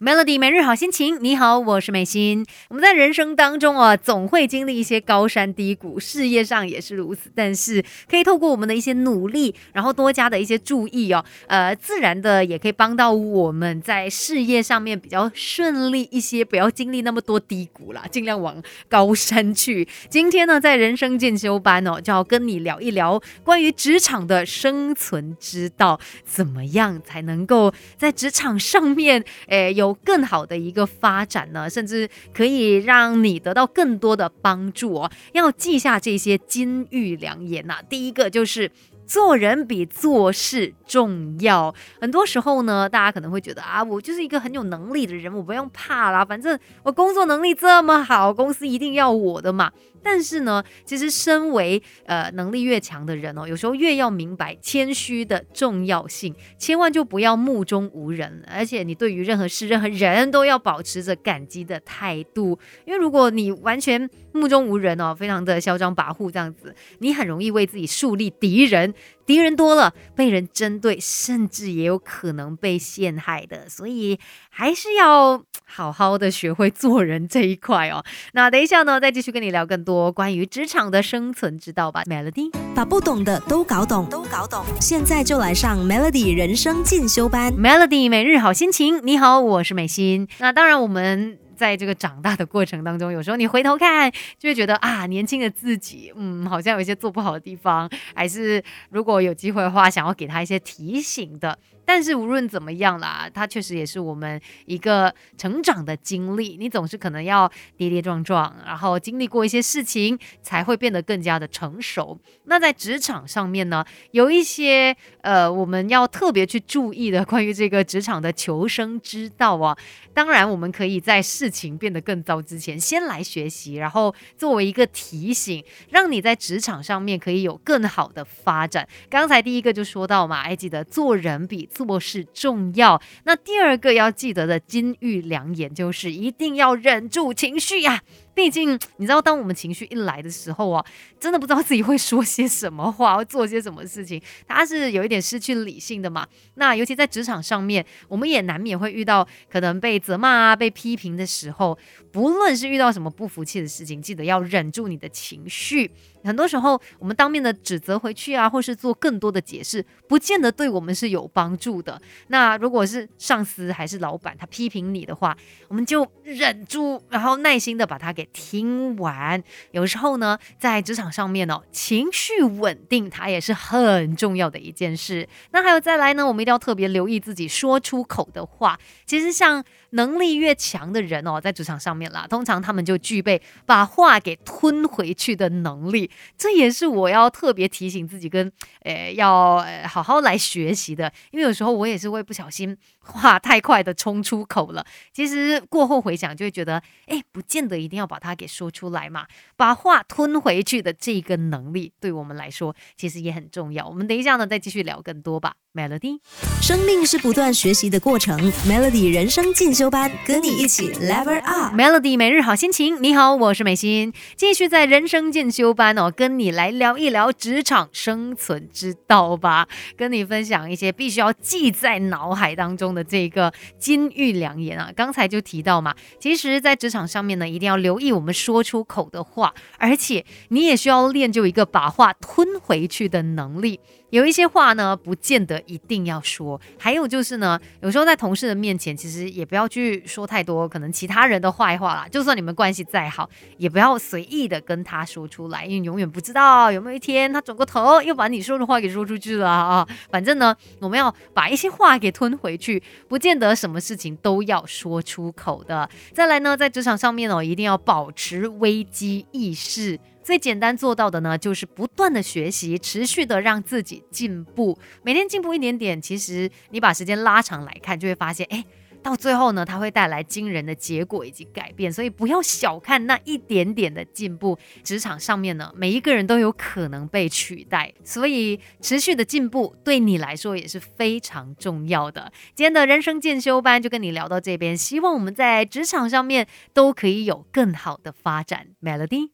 Melody 每日好心情，你好，我是美心。我们在人生当中啊，总会经历一些高山低谷，事业上也是如此。但是可以透过我们的一些努力，然后多加的一些注意哦，呃，自然的也可以帮到我们在事业上面比较顺利一些，不要经历那么多低谷啦，尽量往高山去。今天呢，在人生进修班哦，就要跟你聊一聊关于职场的生存之道，怎么样才能够在职场上面，诶，有。有更好的一个发展呢，甚至可以让你得到更多的帮助哦。要记下这些金玉良言呐。第一个就是做人比做事重要。很多时候呢，大家可能会觉得啊，我就是一个很有能力的人，我不用怕啦，反正我工作能力这么好，公司一定要我的嘛。但是呢，其实身为呃能力越强的人哦，有时候越要明白谦虚的重要性，千万就不要目中无人，而且你对于任何事、任何人都要保持着感激的态度，因为如果你完全目中无人哦，非常的嚣张跋扈这样子，你很容易为自己树立敌人。敌人多了，被人针对，甚至也有可能被陷害的，所以还是要好好的学会做人这一块哦。那等一下呢，再继续跟你聊更多关于职场的生存之道吧。Melody 把不懂的都搞懂，都搞懂。现在就来上 Melody 人生进修班。Melody 每日好心情，你好，我是美心。那当然我们。在这个长大的过程当中，有时候你回头看，就会觉得啊，年轻的自己，嗯，好像有一些做不好的地方，还是如果有机会的话，想要给他一些提醒的。但是无论怎么样啦，它确实也是我们一个成长的经历。你总是可能要跌跌撞撞，然后经历过一些事情，才会变得更加的成熟。那在职场上面呢，有一些呃，我们要特别去注意的关于这个职场的求生之道啊。当然，我们可以在事情变得更糟之前，先来学习，然后作为一个提醒，让你在职场上面可以有更好的发展。刚才第一个就说到嘛，还记得做人比。做事重要。那第二个要记得的金玉良言就是一定要忍住情绪呀。毕竟你知道，当我们情绪一来的时候啊，真的不知道自己会说些什么话，会做些什么事情，他是有一点失去理性的嘛。那尤其在职场上面，我们也难免会遇到可能被责骂啊、被批评的时候，不论是遇到什么不服气的事情，记得要忍住你的情绪。很多时候，我们当面的指责回去啊，或是做更多的解释，不见得对我们是有帮助的。那如果是上司还是老板他批评你的话，我们就忍住，然后耐心的把它给听完。有时候呢，在职场上面哦，情绪稳定它也是很重要的一件事。那还有再来呢，我们一定要特别留意自己说出口的话。其实像能力越强的人哦，在职场上面啦，通常他们就具备把话给吞回去的能力。这也是我要特别提醒自己跟，呃，要好好来学习的，因为有时候我也是会不小心话太快的冲出口了。其实过后回想就会觉得，哎，不见得一定要把它给说出来嘛，把话吞回去的这个能力，对我们来说其实也很重要。我们等一下呢，再继续聊更多吧。Melody，生命是不断学习的过程。Melody 人生进修班，跟你一起 Level Up。Melody 每日好心情，你好，我是美心，继续在人生进修班哦，跟你来聊一聊职场生存之道吧，跟你分享一些必须要记在脑海当中的这个金玉良言啊。刚才就提到嘛，其实，在职场上面呢，一定要留意我们说出口的话，而且你也需要练就一个把话吞回去的能力。有一些话呢，不见得一定要说。还有就是呢，有时候在同事的面前，其实也不要去说太多可能其他人的坏话啦。就算你们关系再好，也不要随意的跟他说出来，因为永远不知道有没有一天他转过头又把你说的话给说出去了啊。反正呢，我们要把一些话给吞回去，不见得什么事情都要说出口的。再来呢，在职场上面哦，一定要保持危机意识。最简单做到的呢，就是不断的学习，持续的让自己进步，每天进步一点点。其实你把时间拉长来看，就会发现，哎，到最后呢，它会带来惊人的结果以及改变。所以不要小看那一点点的进步。职场上面呢，每一个人都有可能被取代，所以持续的进步对你来说也是非常重要的。今天的人生进修班就跟你聊到这边，希望我们在职场上面都可以有更好的发展。Melody。